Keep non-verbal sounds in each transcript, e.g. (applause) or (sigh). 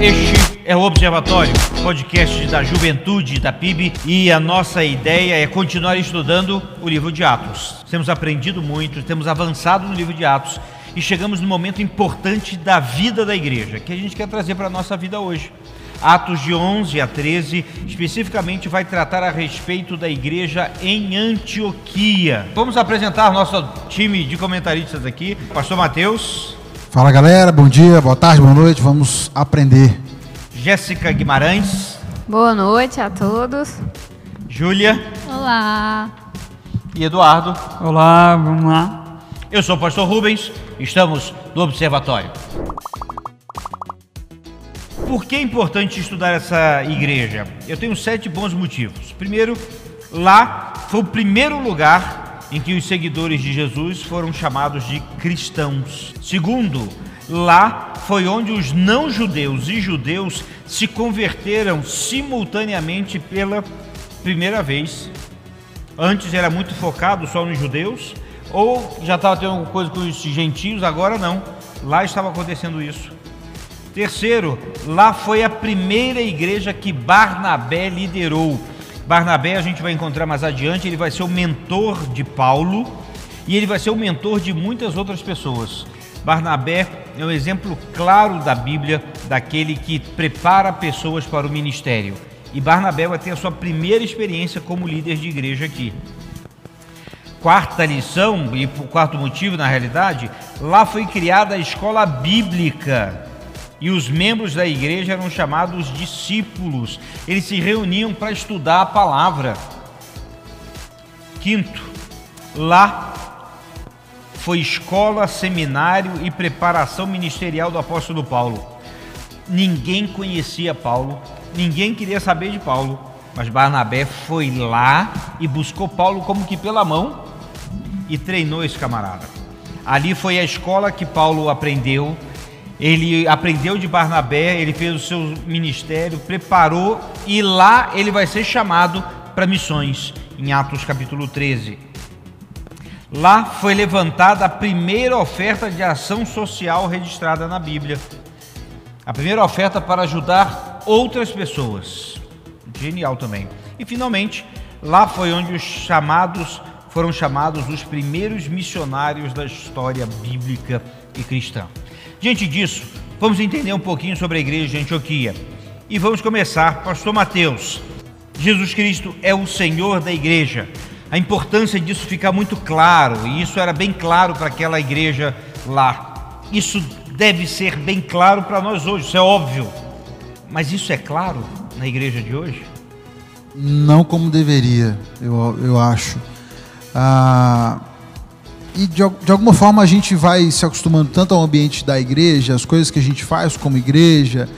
Este é o Observatório, podcast da juventude da PIB, e a nossa ideia é continuar estudando o livro de Atos. Temos aprendido muito, temos avançado no livro de Atos e chegamos no momento importante da vida da igreja, que a gente quer trazer para a nossa vida hoje. Atos de 11 a 13, especificamente vai tratar a respeito da igreja em Antioquia. Vamos apresentar nosso time de comentaristas aqui. Pastor Mateus. Fala galera, bom dia, boa tarde, boa noite, vamos aprender. Jéssica Guimarães. Boa noite a todos. Júlia. Olá. E Eduardo. Olá, vamos lá. Eu sou o pastor Rubens, estamos no Observatório. Por que é importante estudar essa igreja? Eu tenho sete bons motivos. Primeiro, lá foi o primeiro lugar em que os seguidores de Jesus foram chamados de cristãos. Segundo, lá foi onde os não-judeus e judeus se converteram simultaneamente pela primeira vez. Antes era muito focado só nos judeus, ou já estava tendo alguma coisa com os gentios, agora não. Lá estava acontecendo isso. Terceiro, lá foi a primeira igreja que Barnabé liderou. Barnabé a gente vai encontrar mais adiante, ele vai ser o mentor de Paulo e ele vai ser o mentor de muitas outras pessoas. Barnabé é um exemplo claro da Bíblia daquele que prepara pessoas para o ministério. E Barnabé vai ter a sua primeira experiência como líder de igreja aqui. Quarta lição, e o quarto motivo na realidade, lá foi criada a escola bíblica e os membros da igreja eram chamados discípulos. Eles se reuniam para estudar a palavra. Quinto, lá foi escola, seminário e preparação ministerial do apóstolo Paulo. Ninguém conhecia Paulo, ninguém queria saber de Paulo, mas Barnabé foi lá e buscou Paulo como que pela mão e treinou esse camarada. Ali foi a escola que Paulo aprendeu ele aprendeu de Barnabé, ele fez o seu ministério, preparou e lá ele vai ser chamado para missões, em Atos capítulo 13. Lá foi levantada a primeira oferta de ação social registrada na Bíblia. A primeira oferta para ajudar outras pessoas. Genial também. E finalmente, lá foi onde os chamados foram chamados os primeiros missionários da história bíblica e cristã. Diante disso, vamos entender um pouquinho sobre a igreja de Antioquia. E vamos começar, Pastor Mateus. Jesus Cristo é o Senhor da igreja. A importância disso fica muito claro, e isso era bem claro para aquela igreja lá. Isso deve ser bem claro para nós hoje, isso é óbvio. Mas isso é claro na igreja de hoje? Não como deveria, eu, eu acho. Ah, e de, de, alguma forma a gente vai se acostumando tanto ao ambiente da igreja, as coisas que a gente faz como igreja,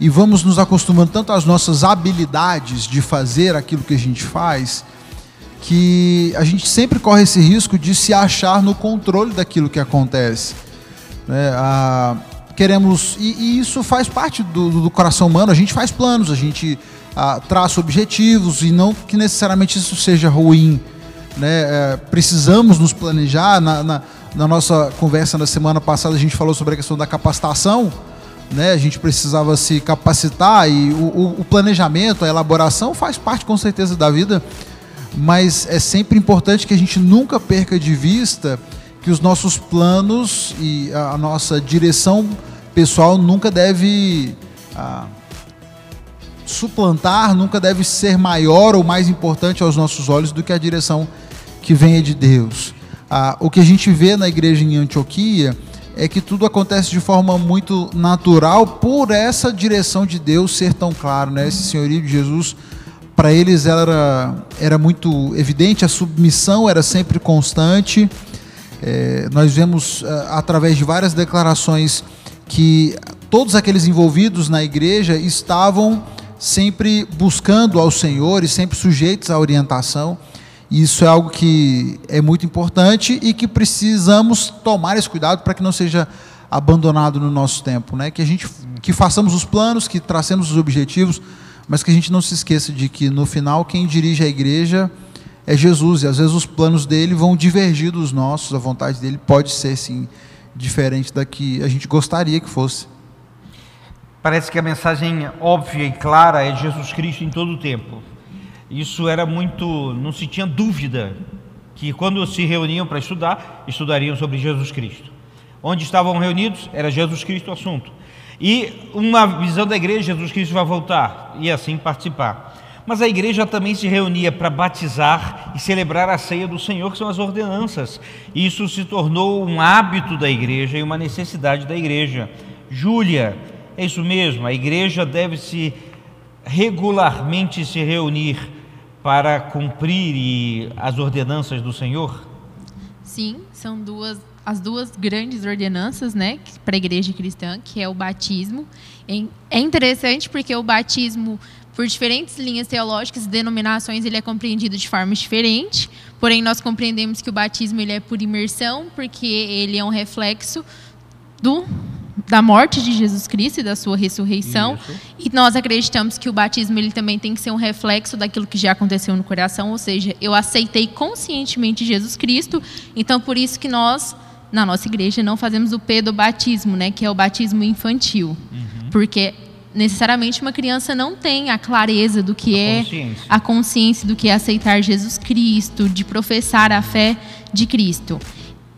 e vamos nos acostumando tanto às nossas habilidades de fazer aquilo que a gente faz, que a gente sempre corre esse risco de se achar no controle daquilo que acontece. Né? Queremos e, e, isso faz parte do, do, coração humano. A gente faz planos, a gente ah, traça objetivos e não que necessariamente isso seja ruim né? É, precisamos nos planejar. Na, na, na, nossa conversa na semana passada, a gente falou sobre a questão da capacitação. Né? A gente precisava se capacitar e o, o, o planejamento, a elaboração faz parte com certeza da vida, mas é sempre importante que a gente nunca perca de vista que os nossos planos e a nossa direção pessoal nunca deve ah, suplantar, nunca deve ser maior ou mais importante aos nossos olhos do que a direção que venha de Deus. Ah, o que a gente vê na igreja em Antioquia é que tudo acontece de forma muito natural por essa direção de Deus ser tão claro, né? Esse senhorio de Jesus, para eles era, era muito evidente, a submissão era sempre constante. É, nós vemos ah, através de várias declarações que todos aqueles envolvidos na igreja estavam sempre buscando ao Senhor e sempre sujeitos à orientação. Isso é algo que é muito importante e que precisamos tomar esse cuidado para que não seja abandonado no nosso tempo, né? Que a gente que façamos os planos, que tracemos os objetivos, mas que a gente não se esqueça de que no final quem dirige a igreja é Jesus e às vezes os planos dele vão divergir dos nossos, a vontade dele pode ser sim diferente da que a gente gostaria que fosse. Parece que a mensagem óbvia e clara é Jesus Cristo em todo o tempo. Isso era muito. não se tinha dúvida que quando se reuniam para estudar, estudariam sobre Jesus Cristo. Onde estavam reunidos era Jesus Cristo o assunto. E uma visão da igreja, Jesus Cristo vai voltar e assim participar. Mas a igreja também se reunia para batizar e celebrar a ceia do Senhor, que são as ordenanças. Isso se tornou um hábito da igreja e uma necessidade da igreja. Júlia, é isso mesmo, a igreja deve se regularmente se reunir para cumprir as ordenanças do Senhor? Sim, são duas as duas grandes ordenanças, né, para a igreja cristã, que é o batismo. É interessante porque o batismo por diferentes linhas teológicas e denominações, ele é compreendido de forma diferente. Porém, nós compreendemos que o batismo ele é por imersão, porque ele é um reflexo do da morte de Jesus Cristo e da sua ressurreição. Isso. E nós acreditamos que o batismo ele também tem que ser um reflexo daquilo que já aconteceu no coração, ou seja, eu aceitei conscientemente Jesus Cristo, então por isso que nós na nossa igreja não fazemos o pedobatismo, né, que é o batismo infantil. Uhum. Porque necessariamente uma criança não tem a clareza do que a é consciência. a consciência do que é aceitar Jesus Cristo, de professar a fé de Cristo.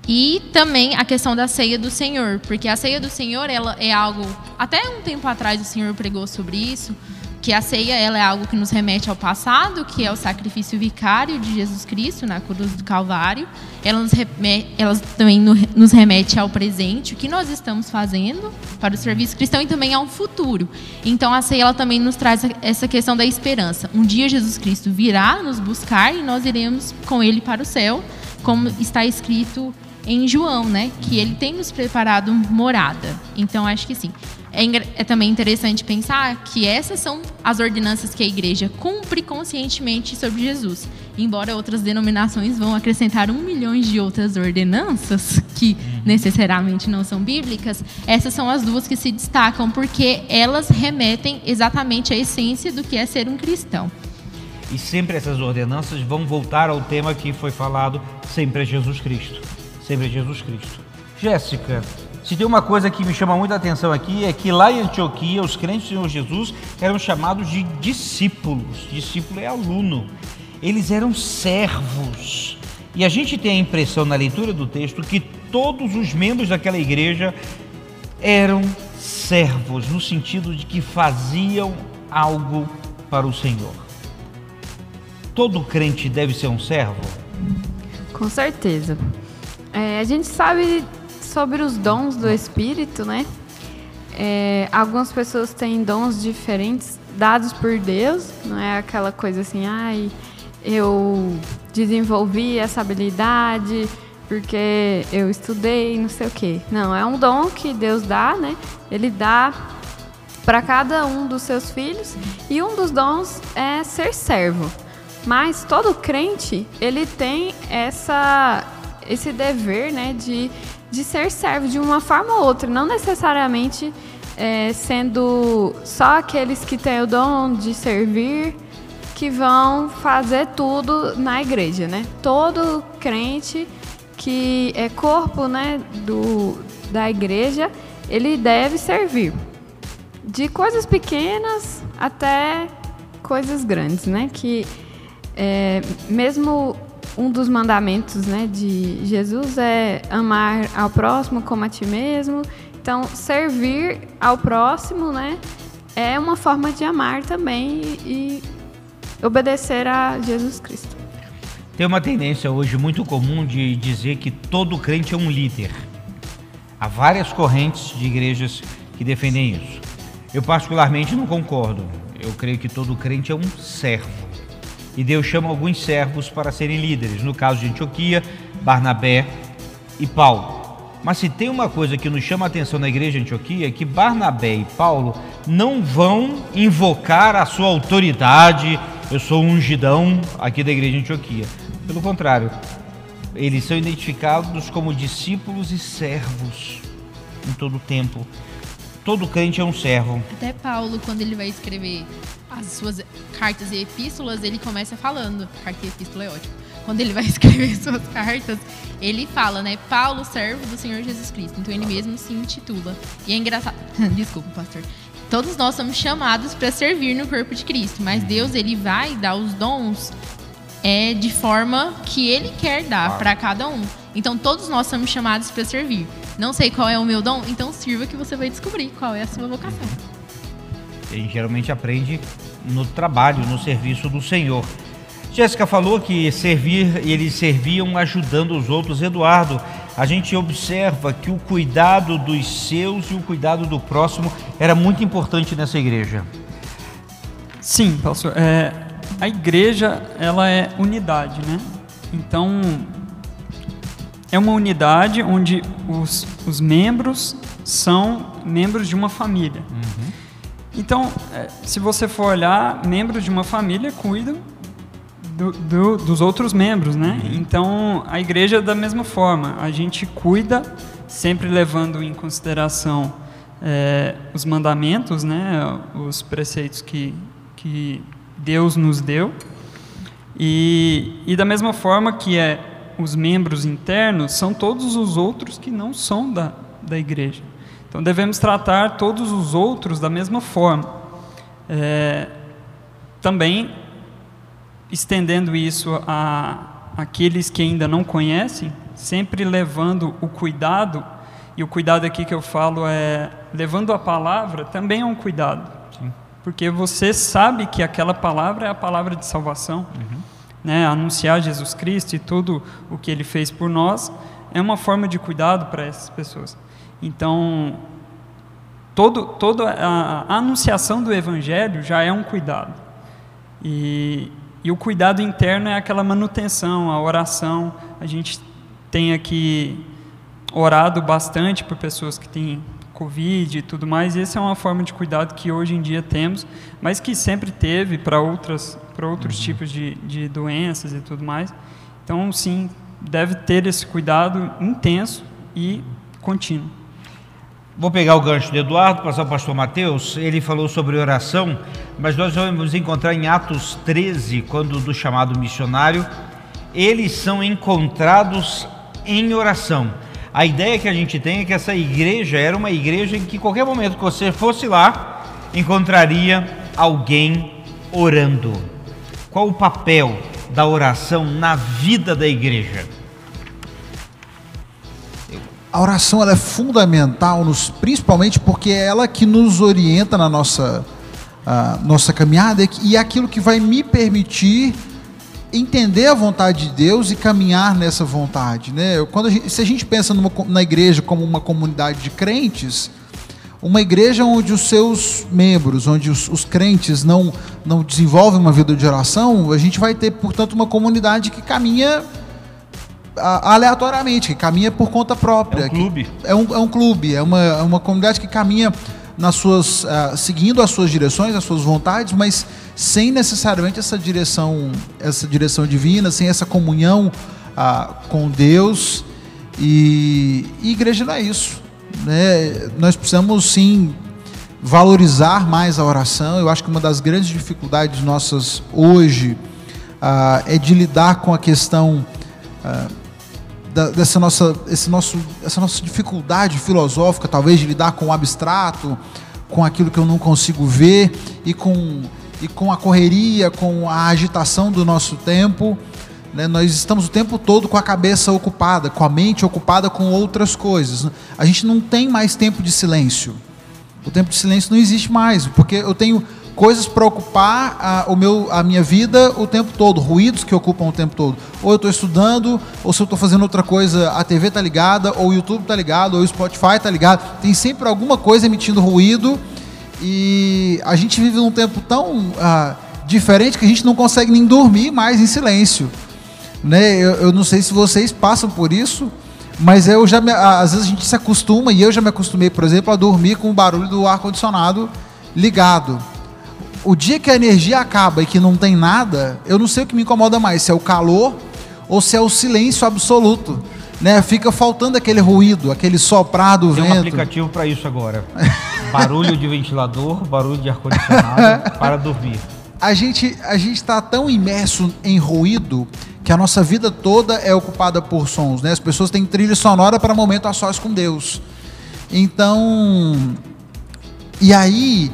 E também a questão da ceia do Senhor, porque a ceia do Senhor ela é algo até um tempo atrás o Senhor pregou sobre isso, que a ceia ela é algo que nos remete ao passado, que é o sacrifício vicário de Jesus Cristo na cruz do Calvário. Ela nos remete, ela também nos remete ao presente, o que nós estamos fazendo para o serviço cristão e também ao futuro. Então a ceia ela também nos traz essa questão da esperança. Um dia Jesus Cristo virá nos buscar e nós iremos com ele para o céu, como está escrito em João, né? Que ele tem nos preparado morada. Então acho que sim. É, é, também interessante pensar que essas são as ordenanças que a igreja cumpre conscientemente sobre Jesus. Embora outras denominações vão acrescentar um milhão de outras ordenanças, que uhum. necessariamente não são bíblicas, essas são as duas que se destacam porque elas remetem exatamente à essência do que é ser um cristão. E sempre essas ordenanças vão voltar ao tema que foi falado, sempre é Jesus Cristo. Sempre é Jesus Cristo. Jéssica, se tem uma coisa que me chama muita atenção aqui é que lá em Antioquia os crentes do Senhor Jesus eram chamados de discípulos. Discípulo é aluno. Eles eram servos. E a gente tem a impressão na leitura do texto que todos os membros daquela igreja eram servos, no sentido de que faziam algo para o Senhor. Todo crente deve ser um servo? Com certeza. É, a gente sabe sobre os dons do Espírito, né? É, algumas pessoas têm dons diferentes dados por Deus, não é aquela coisa assim, ai, eu desenvolvi essa habilidade porque eu estudei, não sei o quê. Não, é um dom que Deus dá, né? Ele dá para cada um dos seus filhos e um dos dons é ser servo. Mas todo crente, ele tem essa esse dever, né, de de ser servo de uma forma ou outra, não necessariamente é, sendo só aqueles que têm o dom de servir que vão fazer tudo na igreja, né? Todo crente que é corpo, né, do, da igreja, ele deve servir de coisas pequenas até coisas grandes, né? Que é, mesmo um dos mandamentos né, de Jesus é amar ao próximo como a ti mesmo. Então, servir ao próximo né, é uma forma de amar também e, e obedecer a Jesus Cristo. Tem uma tendência hoje muito comum de dizer que todo crente é um líder. Há várias correntes de igrejas que defendem isso. Eu, particularmente, não concordo. Eu creio que todo crente é um servo e Deus chama alguns servos para serem líderes, no caso de Antioquia, Barnabé e Paulo. Mas se tem uma coisa que nos chama a atenção na igreja de Antioquia é que Barnabé e Paulo não vão invocar a sua autoridade, eu sou um ungidão aqui da igreja de Antioquia. Pelo contrário, eles são identificados como discípulos e servos em todo o tempo. Todo crente é um servo. Até Paulo, quando ele vai escrever as suas cartas e epístolas, ele começa falando. Carta e epístola é ótimo. Quando ele vai (laughs) escrever suas cartas, ele fala, né? Paulo, servo do Senhor Jesus Cristo. Então ele mesmo se intitula. E é engraçado. (laughs) Desculpa, pastor. todos nós somos chamados para servir no corpo de Cristo, mas Deus ele vai dar os dons é de forma que ele quer dar para cada um. Então todos nós somos chamados para servir. Não sei qual é o meu dom, então sirva que você vai descobrir qual é a sua vocação. A gente geralmente aprende no trabalho, no serviço do Senhor. Jéssica falou que servir, eles serviam ajudando os outros. Eduardo, a gente observa que o cuidado dos seus e o cuidado do próximo era muito importante nessa igreja. Sim, pastor. É, a igreja, ela é unidade, né? Então, é uma unidade onde os, os membros são membros de uma família. Uhum. Então, é, se você for olhar, membros de uma família cuidam do, do, dos outros membros, né? Uhum. Então, a igreja é da mesma forma. A gente cuida, sempre levando em consideração é, os mandamentos, né? Os preceitos que, que Deus nos deu. E, e da mesma forma que é os membros internos, são todos os outros que não são da, da igreja. Então devemos tratar todos os outros da mesma forma. É, também estendendo isso a aqueles que ainda não conhecem, sempre levando o cuidado, e o cuidado aqui que eu falo é levando a palavra, também é um cuidado. Sim. Porque você sabe que aquela palavra é a palavra de salvação. Uhum. Né? Anunciar Jesus Cristo e tudo o que ele fez por nós é uma forma de cuidado para essas pessoas. Então, todo, toda a, anunciação do Evangelho já é um cuidado. E, e o cuidado interno é aquela manutenção, a oração. A gente tem aqui orado bastante por pessoas que têm Covid e tudo mais, e essa é uma forma de cuidado que hoje em dia temos, mas que sempre teve para outras para outros uhum. tipos de, de doenças e tudo mais. Então, sim, deve ter esse cuidado intenso e contínuo. Vou pegar o gancho de Eduardo, passar o pastor Mateus. Ele falou sobre oração, mas nós vamos encontrar em Atos 13, quando do chamado missionário, eles são encontrados em oração. A ideia que a gente tem é que essa igreja era uma igreja em que qualquer momento que você fosse lá, encontraria alguém orando. Qual o papel da oração na vida da igreja? a oração é fundamental, nos, principalmente porque é ela que nos orienta na nossa, uh, nossa caminhada e é aquilo que vai me permitir entender a vontade de Deus e caminhar nessa vontade. Né? Quando a gente, se a gente pensa numa, na igreja como uma comunidade de crentes, uma igreja onde os seus membros, onde os, os crentes não, não desenvolvem uma vida de oração, a gente vai ter, portanto, uma comunidade que caminha aleatoriamente, que caminha por conta própria. É um clube. É um, é um clube, é uma, é uma comunidade que caminha nas suas, uh, seguindo as suas direções, as suas vontades, mas sem necessariamente essa direção, essa direção divina, sem essa comunhão uh, com Deus. E, e igreja não é isso. Né? Nós precisamos sim valorizar mais a oração. Eu acho que uma das grandes dificuldades nossas hoje uh, é de lidar com a questão da, dessa nossa, esse nosso, essa nossa dificuldade filosófica, talvez, de lidar com o abstrato, com aquilo que eu não consigo ver e com, e com a correria, com a agitação do nosso tempo. Né? Nós estamos o tempo todo com a cabeça ocupada, com a mente ocupada com outras coisas. A gente não tem mais tempo de silêncio. O tempo de silêncio não existe mais, porque eu tenho coisas para ocupar a, o meu, a minha vida o tempo todo, ruídos que ocupam o tempo todo. Ou eu estou estudando, ou se eu estou fazendo outra coisa, a TV está ligada, ou o YouTube está ligado, ou o Spotify está ligado. Tem sempre alguma coisa emitindo ruído e a gente vive num tempo tão ah, diferente que a gente não consegue nem dormir mais em silêncio. Né? Eu, eu não sei se vocês passam por isso, mas eu já me, às vezes a gente se acostuma e eu já me acostumei, por exemplo, a dormir com o barulho do ar condicionado ligado o dia que a energia acaba e que não tem nada, eu não sei o que me incomoda mais, se é o calor ou se é o silêncio absoluto. Né? Fica faltando aquele ruído, aquele soprar do tem vento. Tem um aplicativo para isso agora. (laughs) barulho de ventilador, barulho de ar-condicionado para dormir. A gente a gente está tão imerso em ruído que a nossa vida toda é ocupada por sons, né? As pessoas têm trilha sonora para momento a sós com Deus. Então, e aí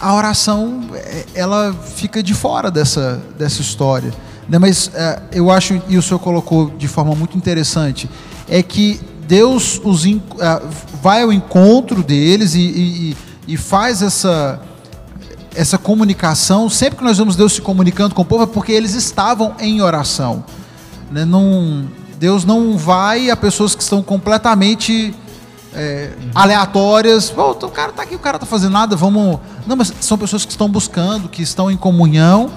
a oração é, ela fica de fora dessa, dessa história. Né? Mas é, eu acho, e o senhor colocou de forma muito interessante, é que Deus os, é, vai ao encontro deles e, e, e faz essa, essa comunicação. Sempre que nós vemos Deus se comunicando com o povo é porque eles estavam em oração. Né? Não, Deus não vai a pessoas que estão completamente é, aleatórias. Oh, o cara está aqui, o cara está fazendo nada, vamos. Não, mas são pessoas que estão buscando, que estão em comunhão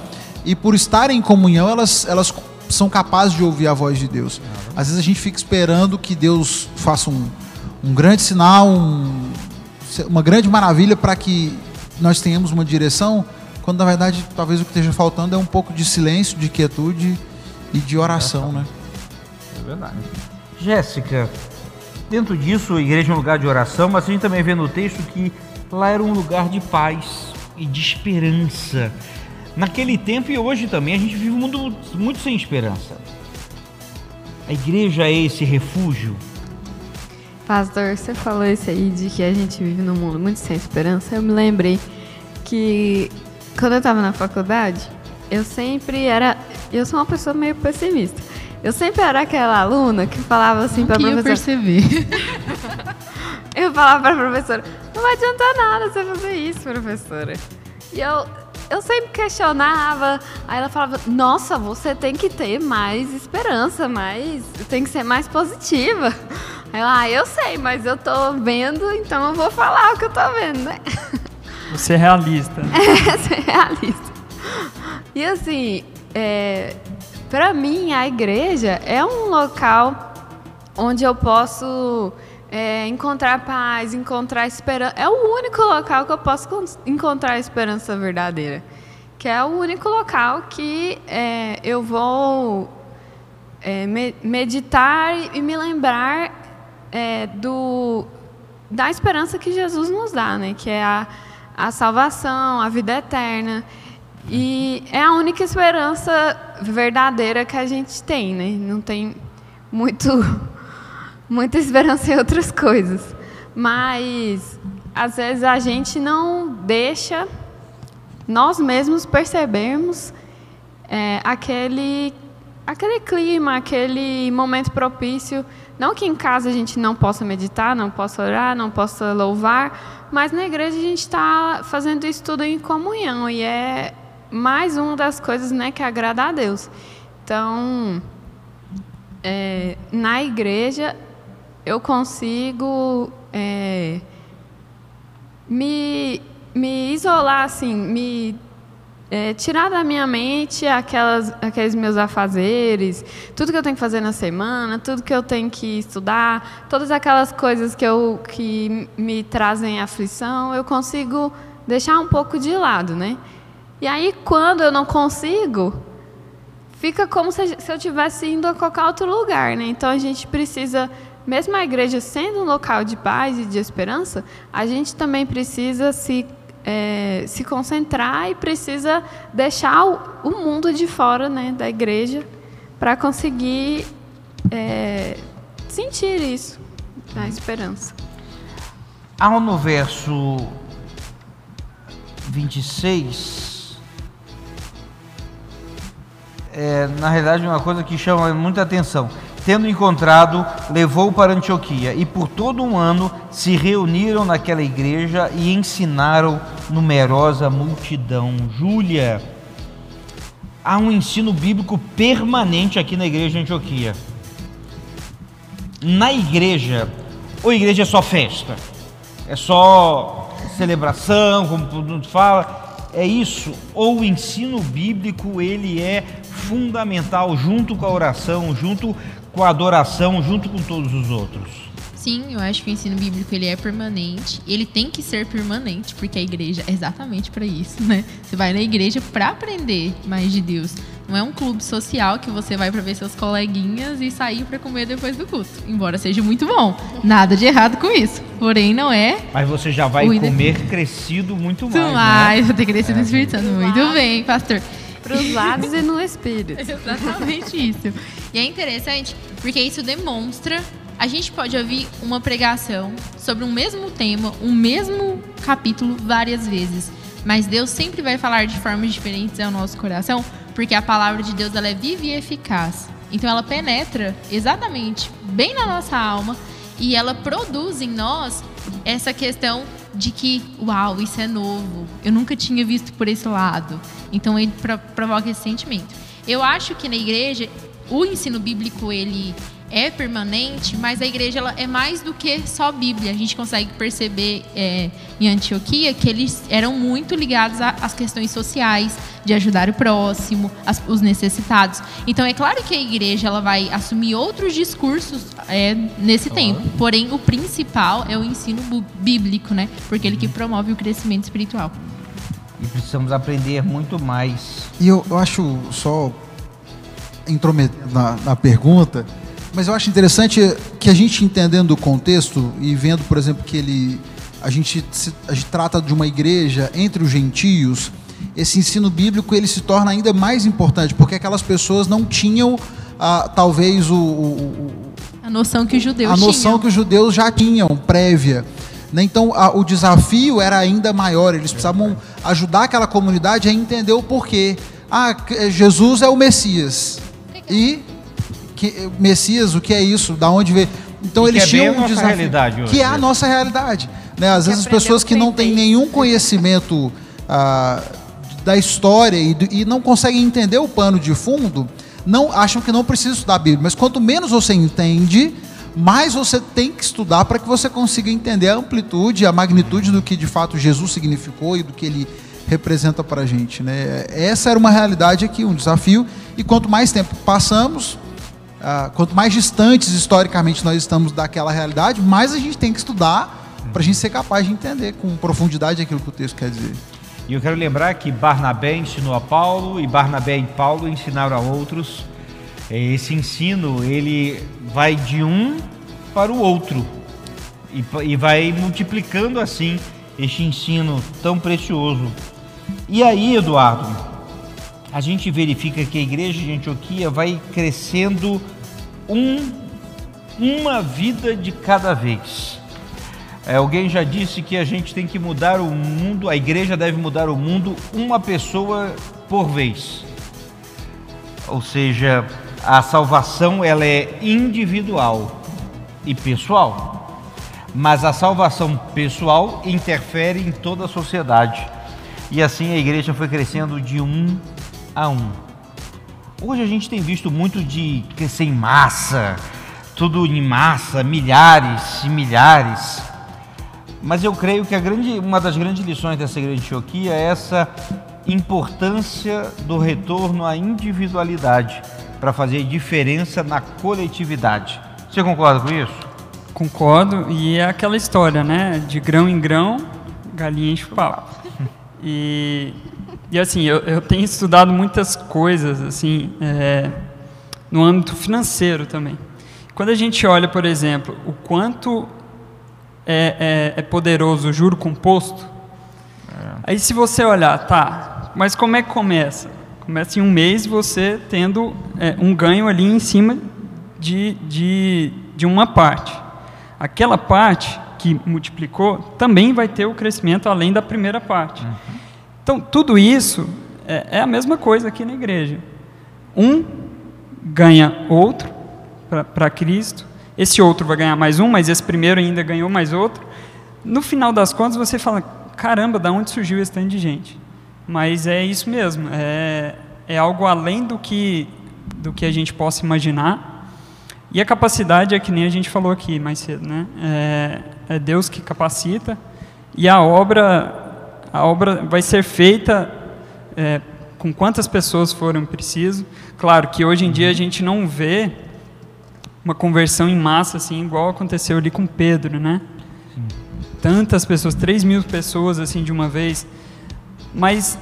e por estarem em comunhão elas, elas são capazes de ouvir a voz de Deus. Às vezes a gente fica esperando que Deus faça um, um grande sinal, um, uma grande maravilha para que nós tenhamos uma direção, quando na verdade talvez o que esteja faltando é um pouco de silêncio, de quietude e de oração, né? É verdade. Jéssica, dentro disso, a igreja é um lugar de oração, mas a gente também vê no texto que lá era um lugar de paz e de esperança. Naquele tempo e hoje também a gente vive um mundo muito sem esperança. A igreja é esse refúgio. Pastor, você falou isso aí de que a gente vive num mundo muito sem esperança. Eu me lembrei que quando eu estava na faculdade, eu sempre era. Eu sou uma pessoa meio pessimista. Eu sempre era aquela aluna que falava assim para a professora. Eu percebi. (laughs) eu falava para a professora: não vai adiantar nada você fazer isso, professora. E eu eu sempre questionava. Aí ela falava: Nossa, você tem que ter mais esperança, mais. Tem que ser mais positiva. Aí ela, ah, eu sei, mas eu tô vendo, então eu vou falar o que eu tô vendo, né? (laughs) Você é realista. É, (laughs) ser realista. E assim, é, para mim, a igreja é um local onde eu posso é, encontrar paz, encontrar esperança. É o único local que eu posso encontrar esperança verdadeira. Que é o único local que é, eu vou é, me, meditar e me lembrar é, do, da esperança que Jesus nos dá, né? que é a, a salvação, a vida eterna. E é a única esperança verdadeira que a gente tem. Né? Não tem muito (laughs) muita esperança em outras coisas. Mas às vezes a gente não deixa nós mesmos percebermos é, aquele, aquele clima, aquele momento propício. Não que em casa a gente não possa meditar, não possa orar, não possa louvar, mas na igreja a gente está fazendo isso tudo em comunhão e é mais uma das coisas né, que agrada a Deus. Então, é, na igreja eu consigo é, me, me isolar, assim, me é, tirar da minha mente aquelas, aqueles meus afazeres, tudo que eu tenho que fazer na semana, tudo que eu tenho que estudar, todas aquelas coisas que, eu, que me trazem aflição, eu consigo deixar um pouco de lado, né? E aí, quando eu não consigo, fica como se, eu estivesse indo a qualquer outro lugar, né? Então, a gente precisa mesmo a igreja sendo um local de paz e de esperança, a gente também precisa se, é, se concentrar e precisa deixar o, o mundo de fora né, da igreja para conseguir é, sentir isso, a esperança. Há no verso 26, é, na realidade, uma coisa que chama muita atenção tendo encontrado, levou para Antioquia e por todo um ano se reuniram naquela igreja e ensinaram numerosa multidão. Júlia, há um ensino bíblico permanente aqui na igreja de Antioquia. Na igreja, ou igreja é só festa, é só celebração, como todo mundo fala, é isso, ou o ensino bíblico ele é fundamental junto com a oração, junto com a adoração junto com todos os outros. Sim, eu acho que o ensino bíblico ele é permanente. Ele tem que ser permanente, porque a igreja é exatamente para isso, né? Você vai na igreja para aprender mais de Deus. Não é um clube social que você vai para ver seus coleguinhas e sair para comer depois do culto. Embora seja muito bom. Nada de errado com isso. Porém, não é. Mas você já vai comer crescido muito mais. Muito mais, né? vou ter crescido é, no Espírito Santo. Muito bem, pastor para os lados e no espírito. (laughs) Exatamente isso. E é interessante porque isso demonstra. A gente pode ouvir uma pregação sobre um mesmo tema, um mesmo capítulo várias vezes. mas Deus sempre vai falar de formas diferentes ao nosso coração, porque a palavra de Deus ela é viva e eficaz. Então ela penetra exatamente bem na nossa alma e ela produz em nós essa questão de que, uau, isso é novo, eu nunca tinha visto por esse lado. Então ele provoca esse sentimento. Eu acho que na igreja o ensino bíblico ele é permanente, mas a igreja ela é mais do que só Bíblia. A gente consegue perceber é, em Antioquia que eles eram muito ligados às questões sociais, de ajudar o próximo, as, os necessitados. Então é claro que a igreja ela vai assumir outros discursos é, nesse claro. tempo. Porém, o principal é o ensino bíblico, né? Porque ele que promove o crescimento espiritual. E precisamos aprender muito mais. E eu, eu acho só intrometer na, na pergunta mas eu acho interessante que a gente entendendo o contexto e vendo, por exemplo, que ele a gente, se, a gente trata de uma igreja entre os gentios, esse ensino bíblico ele se torna ainda mais importante, porque aquelas pessoas não tinham ah, talvez o, o, a noção que os judeus a noção tinham. que os judeus já tinham prévia. Né? Então a, o desafio era ainda maior. Eles precisavam ajudar aquela comunidade a entender o porquê. Ah, Jesus é o Messias. E que, Messias, o que é isso? Da onde veio? Então e eles que tinham é um desafio. Realidade hoje. Que é a nossa realidade. Né? Às vezes as pessoas que não têm nenhum (laughs) conhecimento ah, da história e, e não conseguem entender o pano de fundo, não acham que não precisa estudar a Bíblia. Mas quanto menos você entende, mais você tem que estudar para que você consiga entender a amplitude, a magnitude do que de fato Jesus significou e do que ele representa para a gente. Né? Essa era uma realidade aqui, um desafio. E quanto mais tempo passamos, ah, quanto mais distantes historicamente nós estamos daquela realidade, mais a gente tem que estudar para a gente ser capaz de entender com profundidade aquilo que o texto quer dizer. E eu quero lembrar que Barnabé ensinou a Paulo e Barnabé e Paulo ensinaram a outros. Esse ensino ele vai de um para o outro e, e vai multiplicando assim este ensino tão precioso. E aí, Eduardo, a gente verifica que a igreja de Antioquia vai crescendo um, uma vida de cada vez. É, alguém já disse que a gente tem que mudar o mundo, a igreja deve mudar o mundo uma pessoa por vez. Ou seja, a salvação ela é individual e pessoal, mas a salvação pessoal interfere em toda a sociedade. E assim a igreja foi crescendo de um a um. Hoje a gente tem visto muito de crescer em massa, tudo em massa, milhares e milhares. Mas eu creio que a grande, uma das grandes lições dessa igreja de Antioquia é essa importância do retorno à individualidade para fazer diferença na coletividade. Você concorda com isso? Concordo, e é aquela história, né? De grão em grão, galinha enche o pau. (laughs) E e assim, eu, eu tenho estudado muitas coisas assim é, no âmbito financeiro também. Quando a gente olha, por exemplo, o quanto é, é, é poderoso o juro composto, é. aí se você olhar, tá, mas como é que começa? Começa em um mês você tendo é, um ganho ali em cima de, de, de uma parte. Aquela parte que multiplicou também vai ter o crescimento além da primeira parte. Uhum. Então, tudo isso é, é a mesma coisa aqui na igreja. Um ganha outro para Cristo, esse outro vai ganhar mais um, mas esse primeiro ainda ganhou mais outro. No final das contas, você fala: caramba, da onde surgiu esse tanto de gente? Mas é isso mesmo, é, é algo além do que, do que a gente possa imaginar. E a capacidade é que nem a gente falou aqui mais cedo, né? É, é Deus que capacita e a obra a obra vai ser feita é, com quantas pessoas forem preciso. Claro que hoje em dia a gente não vê uma conversão em massa assim, igual aconteceu ali com Pedro, né? Tantas pessoas, 3 mil pessoas assim de uma vez. Mas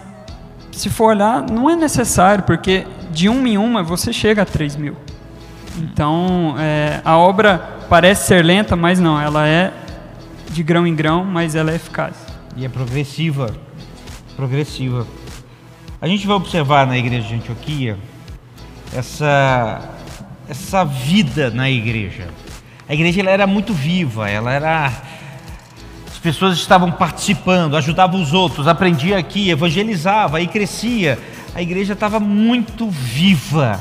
se for olhar, não é necessário, porque de uma em uma você chega a 3 mil. Então, é, a obra parece ser lenta, mas não, ela é de grão em grão, mas ela é eficaz. E é progressiva. Progressiva. A gente vai observar na igreja de Antioquia essa, essa vida na igreja. A igreja ela era muito viva, ela era As pessoas estavam participando, ajudavam os outros, aprendia aqui, evangelizava, aí crescia. A igreja estava muito viva.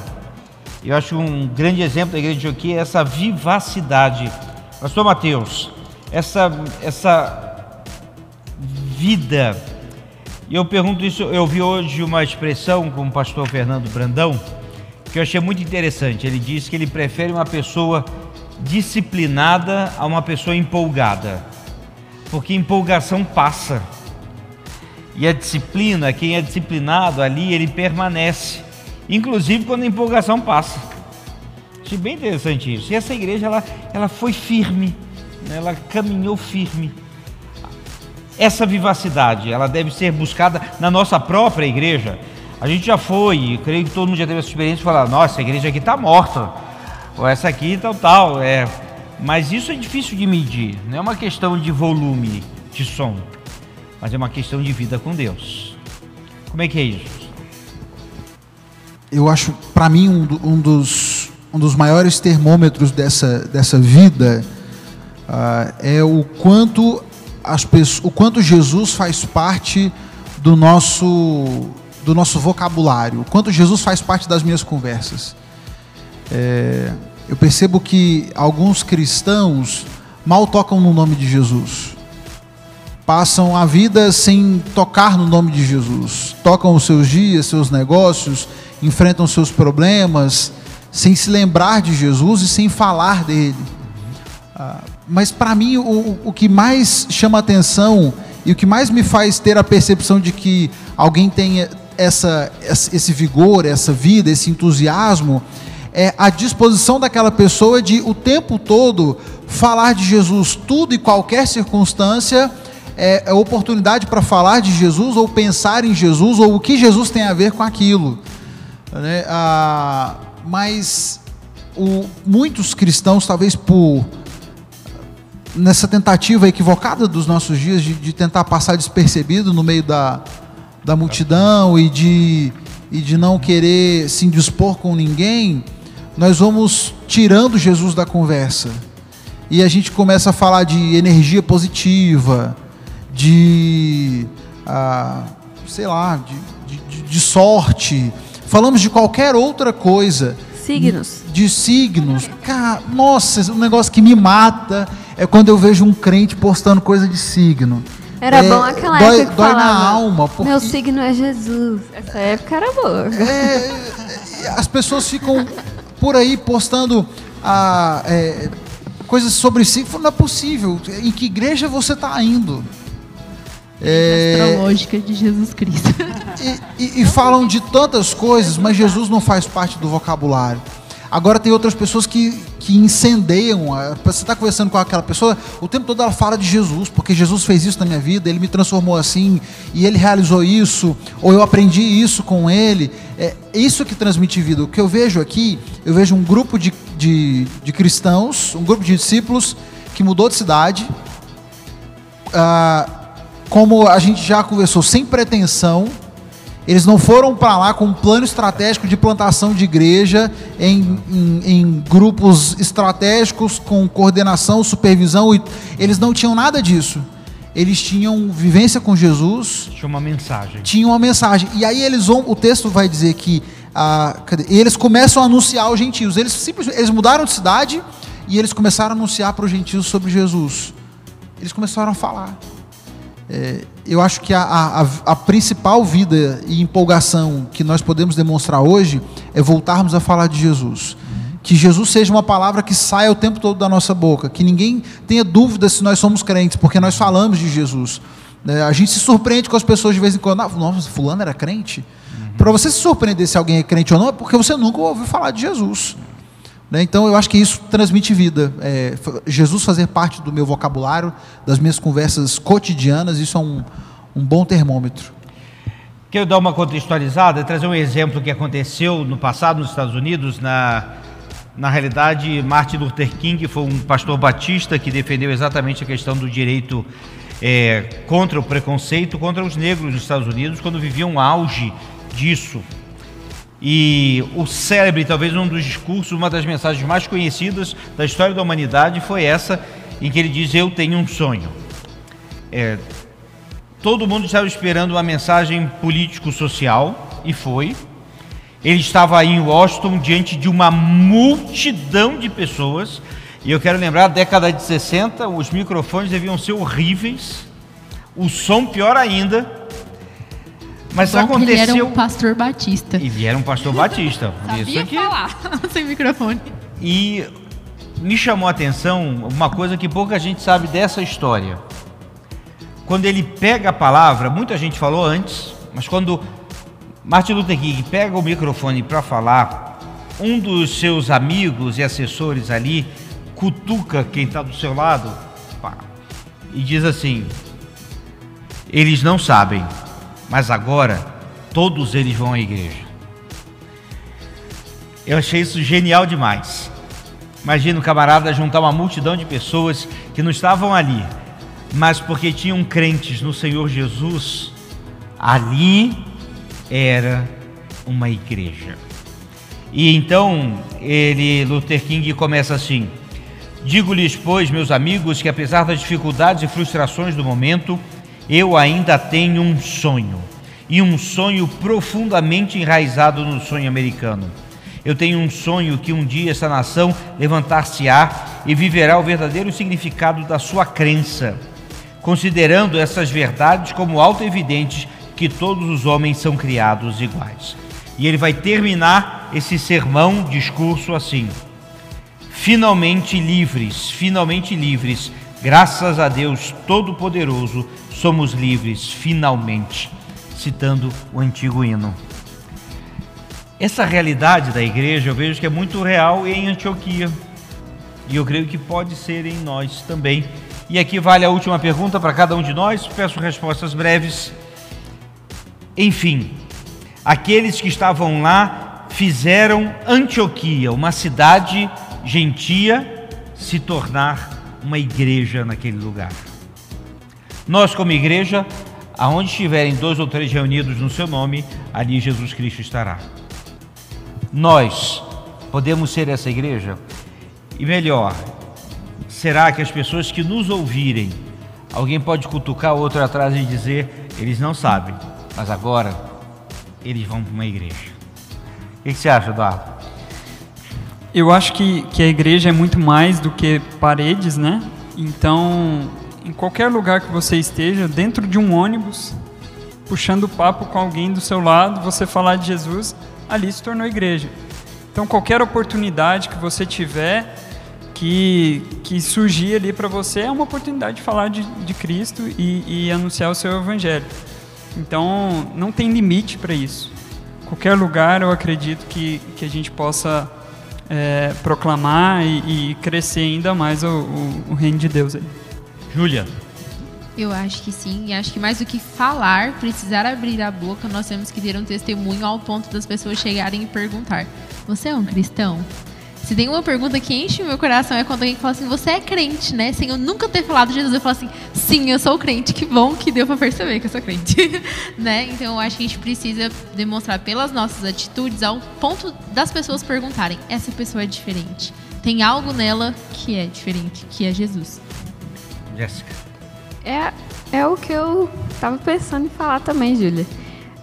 Eu acho um grande exemplo da igreja de aqui é essa vivacidade. Pastor Mateus, essa, essa vida. E eu pergunto isso, eu vi hoje uma expressão com o pastor Fernando Brandão, que eu achei muito interessante. Ele disse que ele prefere uma pessoa disciplinada a uma pessoa empolgada, porque empolgação passa. E a disciplina, quem é disciplinado ali, ele permanece, inclusive quando a empolgação passa. Achei bem interessante isso. E essa igreja, ela, ela foi firme, né? ela caminhou firme. Essa vivacidade, ela deve ser buscada na nossa própria igreja. A gente já foi, creio que todo mundo já teve essa experiência de falar, nossa, a igreja aqui está morta, ou essa aqui tal, tal. É. Mas isso é difícil de medir, não é uma questão de volume de som, mas é uma questão de vida com Deus. Como é que é isso? Eu acho, para mim, um, um dos um dos maiores termômetros dessa, dessa vida uh, é o quanto, as pessoas, o quanto Jesus faz parte do nosso, do nosso vocabulário, o quanto Jesus faz parte das minhas conversas. É, eu percebo que alguns cristãos mal tocam no nome de Jesus. Passam a vida sem tocar no nome de Jesus. Tocam os seus dias, seus negócios, enfrentam seus problemas, sem se lembrar de Jesus e sem falar dele. Ah, mas para mim, o, o que mais chama atenção e o que mais me faz ter a percepção de que alguém tem essa, esse vigor, essa vida, esse entusiasmo, é a disposição daquela pessoa de o tempo todo falar de Jesus, tudo e qualquer circunstância é, é oportunidade para falar de Jesus ou pensar em Jesus ou o que Jesus tem a ver com aquilo. Né? Ah, mas o, muitos cristãos, talvez por nessa tentativa equivocada dos nossos dias de, de tentar passar despercebido no meio da, da multidão e de, e de não querer se indispor com ninguém, nós vamos tirando Jesus da conversa. E a gente começa a falar de energia positiva, de, ah, sei lá, de, de, de sorte, falamos de qualquer outra coisa. Signos. De signos. Cara, nossa, um negócio que me mata é quando eu vejo um crente postando coisa de signo. Era é, bom aquela dói, época. Dói na alma. Porque... Meu signo é Jesus. Essa época era boa. É, as pessoas ficam por aí postando ah, é, coisas sobre si. Não é possível. Em que igreja você está indo? É... Astrológica de Jesus Cristo. E, e, e, falam de tantas coisas, mas Jesus não faz parte do vocabulário. Agora tem outras pessoas que, que incendeiam. Você está conversando com aquela pessoa, o tempo todo ela fala de Jesus, porque Jesus fez isso na minha vida, ele me transformou assim, e ele realizou isso, ou eu aprendi isso com ele. É isso que transmite vida. O que eu vejo aqui, eu vejo um grupo de, de, de cristãos, um grupo de discípulos que mudou de cidade. Ah, como a gente já conversou, sem pretensão. Eles não foram para lá com um plano estratégico de plantação de igreja em, em, em, grupos estratégicos com coordenação, supervisão. Eles não tinham nada disso. Eles tinham vivência com Jesus. Tinha uma mensagem. Tinha uma mensagem. E aí eles vão, o texto vai dizer que ah, eles começam a anunciar aos gentios. Eles simplesmente eles mudaram de cidade e eles começaram a anunciar para os gentios sobre Jesus. Eles começaram a falar. É, eu acho que a, a, a, principal vida e empolgação que nós podemos demonstrar hoje é voltarmos a falar de Jesus. Que Jesus seja uma palavra que saia o tempo todo da nossa boca. Que ninguém tenha dúvida se nós somos crentes, porque nós falamos de Jesus. É, a gente se surpreende com as pessoas de vez em quando. Ah, nossa, fulano era crente? Para você se surpreender se alguém é crente ou não, é porque você nunca ouviu falar de Jesus. Né? Então eu acho que isso transmite vida. É, Jesus fazer parte do meu vocabulário, das minhas conversas cotidianas, isso é um, um bom termômetro. Quero dar uma contextualizada, trazer um exemplo que aconteceu no passado nos Estados Unidos. Na, na realidade, Martin Luther King foi um pastor batista que defendeu exatamente a questão do direito é, contra o preconceito contra os negros nos Estados Unidos, quando vivia um auge disso. E o célebre, talvez um dos discursos, uma das mensagens mais conhecidas da história da humanidade foi essa, em que ele diz: Eu tenho um sonho. É, todo mundo estava esperando uma mensagem político-social e foi. Ele estava aí em Washington diante de uma multidão de pessoas. E eu quero lembrar, década de 60, os microfones deviam ser horríveis, o som pior ainda. Mas Bom aconteceu. Ele era um pastor batista. Ele era um pastor batista. (laughs) Sabia Isso aqui. falar (laughs) sem microfone. E me chamou a atenção uma coisa que pouca gente sabe dessa história. Quando ele pega a palavra, muita gente falou antes, mas quando Martin Luther King pega o microfone para falar, um dos seus amigos e assessores ali cutuca quem está do seu lado pá, e diz assim: eles não sabem, mas agora todos eles vão à igreja. Eu achei isso genial demais. Imagina o camarada juntar uma multidão de pessoas que não estavam ali, mas porque tinham crentes no Senhor Jesus, ali era uma igreja. E então ele, Luther King, começa assim: Digo-lhes, pois, meus amigos, que apesar das dificuldades e frustrações do momento, eu ainda tenho um sonho, e um sonho profundamente enraizado no sonho americano. Eu tenho um sonho que um dia essa nação levantar-se-á e viverá o verdadeiro significado da sua crença, considerando essas verdades como auto-evidentes que todos os homens são criados iguais. E ele vai terminar esse sermão, discurso assim: Finalmente livres, finalmente livres, graças a Deus Todo-Poderoso, somos livres, finalmente. Citando o antigo hino. Essa realidade da igreja eu vejo que é muito real em Antioquia. E eu creio que pode ser em nós também. E aqui vale a última pergunta para cada um de nós, peço respostas breves. Enfim, aqueles que estavam lá fizeram Antioquia, uma cidade gentia, se tornar uma igreja naquele lugar. Nós, como igreja, aonde estiverem dois ou três reunidos no seu nome, ali Jesus Cristo estará. Nós podemos ser essa igreja? E melhor, será que as pessoas que nos ouvirem, alguém pode cutucar outro atrás e dizer, eles não sabem, mas agora eles vão para uma igreja? O que você acha, Eduardo? Eu acho que, que a igreja é muito mais do que paredes, né? Então, em qualquer lugar que você esteja, dentro de um ônibus, puxando papo com alguém do seu lado, você falar de Jesus, ali se tornou igreja. Então, qualquer oportunidade que você tiver, que, que surgir ali para você, é uma oportunidade de falar de, de Cristo e, e anunciar o seu evangelho. Então, não tem limite para isso. Qualquer lugar, eu acredito que, que a gente possa é, proclamar e, e, crescer ainda mais o, o, o reino de Deus aí. Júlia. Eu acho que sim, e acho que mais do que falar, precisar abrir a boca, nós temos que ter um testemunho ao ponto das pessoas chegarem e perguntar: Você é um cristão? Se tem uma pergunta que enche o meu coração é quando alguém fala assim: Você é crente, né? Sem eu nunca ter falado de Jesus, eu falo assim: Sim, eu sou crente. Que bom que deu para perceber que eu sou crente, (laughs) né? Então eu acho que a gente precisa demonstrar pelas nossas atitudes ao ponto das pessoas perguntarem: Essa pessoa é diferente. Tem algo nela que é diferente, que é Jesus. Jéssica. É, é o que eu estava pensando em falar também, Júlia.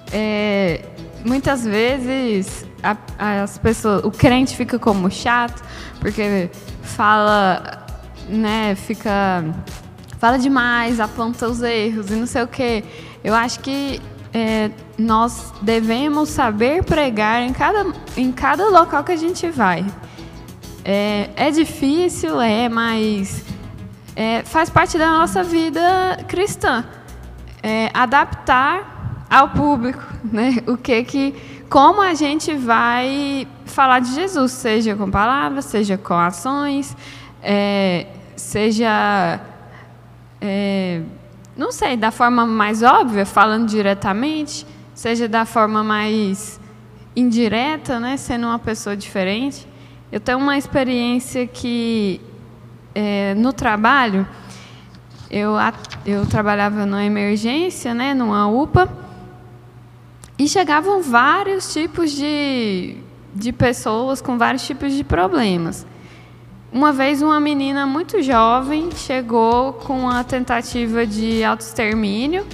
É, muitas vezes a, as pessoas, o crente fica como chato, porque fala, né, fica fala demais, aponta os erros e não sei o quê. Eu acho que é, nós devemos saber pregar em cada, em cada local que a gente vai. É, é difícil, é, mas é, faz parte da nossa vida cristã. É, adaptar ao público, (laughs) né? O que que, como a gente vai falar de Jesus, seja com palavras, seja com ações, é, seja, é, não sei, da forma mais óbvia, falando diretamente, seja da forma mais indireta, né? Sendo uma pessoa diferente. Eu tenho uma experiência que é, no trabalho, eu, eu trabalhava numa emergência, né, numa UPA, e chegavam vários tipos de, de pessoas com vários tipos de problemas. uma vez uma menina muito jovem chegou com uma tentativa de autoextermínio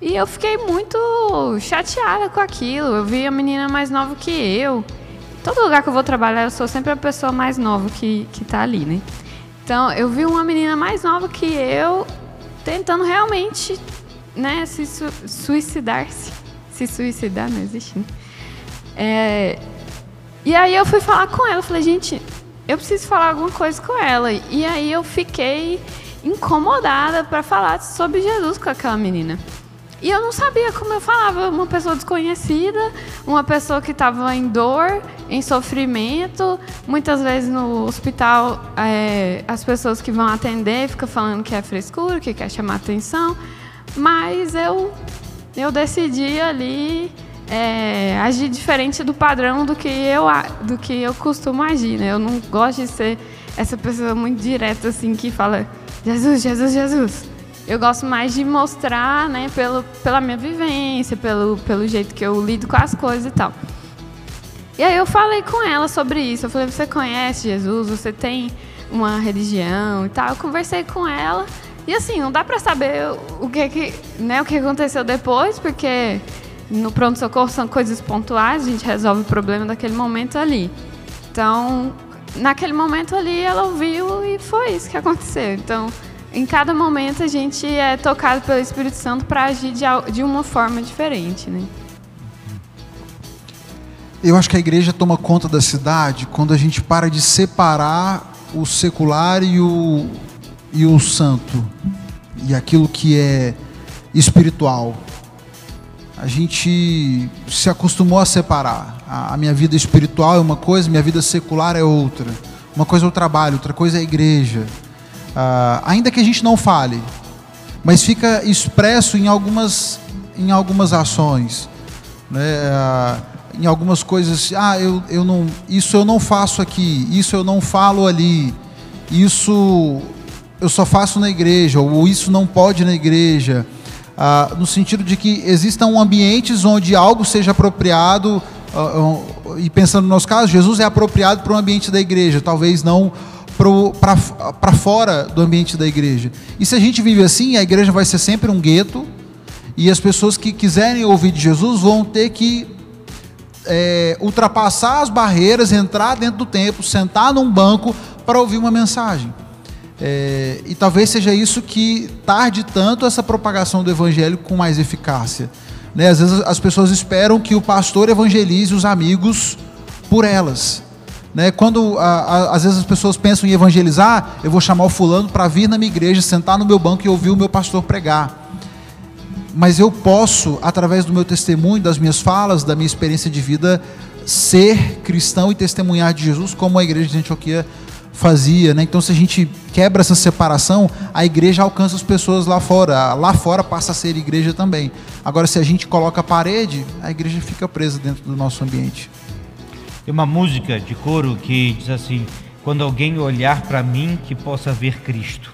e eu fiquei muito chateada com aquilo. Eu vi a menina mais nova que eu. Todo lugar que eu vou trabalhar, eu sou sempre a pessoa mais nova que, que tá ali, né? Então, eu vi uma menina mais nova que eu tentando realmente, né, se su suicidar-se. Se suicidar não existe, né? É, e aí eu fui falar com ela, falei, gente, eu preciso falar alguma coisa com ela. E aí eu fiquei incomodada para falar sobre Jesus com aquela menina. E eu não sabia como eu falava, uma pessoa desconhecida, uma pessoa que estava em dor, em sofrimento. Muitas vezes no hospital, é, as pessoas que vão atender ficam falando que é frescura, que quer chamar atenção. Mas eu, eu decidi ali é, agir diferente do padrão do que eu do que eu costumo agir, né? Eu não gosto de ser essa pessoa muito direta assim que fala Jesus, Jesus, Jesus. Eu gosto mais de mostrar, né, pelo, pela minha vivência, pelo, pelo jeito que eu lido com as coisas e tal. E aí eu falei com ela sobre isso. Eu falei, você conhece Jesus? Você tem uma religião e tal. Eu conversei com ela. E assim, não dá para saber o que, que, né, o que aconteceu depois, porque no pronto-socorro são coisas pontuais, a gente resolve o problema daquele momento ali. Então, naquele momento ali, ela ouviu e foi isso que aconteceu. Então, em cada momento, a gente é tocado pelo Espírito Santo para agir de, uma forma diferente, né? Eu acho que a igreja toma conta da cidade quando a gente para de separar o secular e o, e o santo, e aquilo que é espiritual a gente se acostumou a separar. A, minha vida espiritual é uma coisa, minha vida secular é outra. Uma coisa é o trabalho, outra coisa é a igreja. Uh, ainda que a gente não fale, mas fica expresso em algumas, em algumas ações. Né? Uh, em algumas coisas, ah, eu, eu não, isso eu não faço aqui, isso eu não falo ali, isso eu só faço na igreja, ou isso não pode na igreja ah, no sentido de que existam ambientes onde algo seja apropriado, ah, ah, e pensando no nosso caso, Jesus é apropriado para o ambiente da igreja, talvez não para fora do ambiente da igreja. E se a gente vive assim, a igreja vai ser sempre um gueto, e as pessoas que quiserem ouvir de Jesus vão ter que é, ultrapassar as barreiras, entrar dentro do templo, sentar num banco para ouvir uma mensagem. É, e talvez seja isso que tarde tanto essa propagação do evangelho com mais eficácia. Né? Às vezes as pessoas esperam que o pastor evangelize os amigos por elas. Né? Quando a, a, às vezes as pessoas pensam em evangelizar, eu vou chamar o fulano para vir na minha igreja, sentar no meu banco e ouvir o meu pastor pregar. Mas eu posso, através do meu testemunho, das minhas falas, da minha experiência de vida, ser cristão e testemunhar de Jesus, como a igreja de Antioquia fazia, né? Então, se a gente quebra essa separação, a igreja alcança as pessoas lá fora. Lá fora passa a ser igreja também. Agora, se a gente coloca a parede, a igreja fica presa dentro do nosso ambiente. Tem uma música de coro que diz assim: Quando alguém olhar para mim, que possa ver Cristo.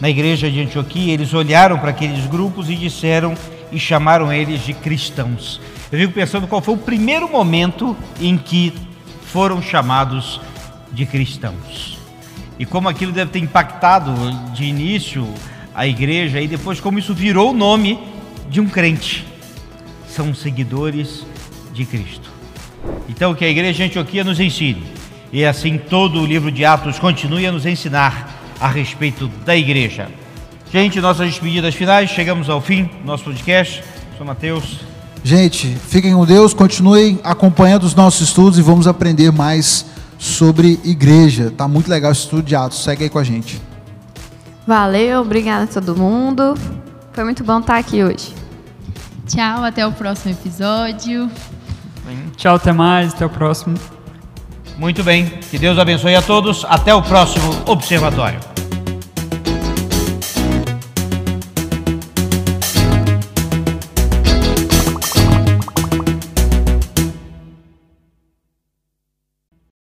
Na igreja de Antioquia, eles olharam para aqueles grupos e disseram e chamaram eles de cristãos. Eu fico pensando qual foi o primeiro momento em que foram chamados de cristãos e como aquilo deve ter impactado de início a igreja e depois como isso virou o nome de um crente. São seguidores de Cristo. Então que a igreja de Antioquia nos ensine e assim todo o livro de Atos continue a nos ensinar a respeito da igreja. Gente, nossas despedidas finais, chegamos ao fim do nosso podcast. Sou Mateus. Gente, fiquem com Deus, continuem acompanhando os nossos estudos e vamos aprender mais sobre igreja. Tá muito legal esse estudo de Atos. Segue aí com a gente. Valeu, obrigada a todo mundo. Foi muito bom estar aqui hoje. Tchau, até o próximo episódio. Tchau, até mais, até o próximo. Muito bem, que Deus abençoe a todos. Até o próximo Observatório.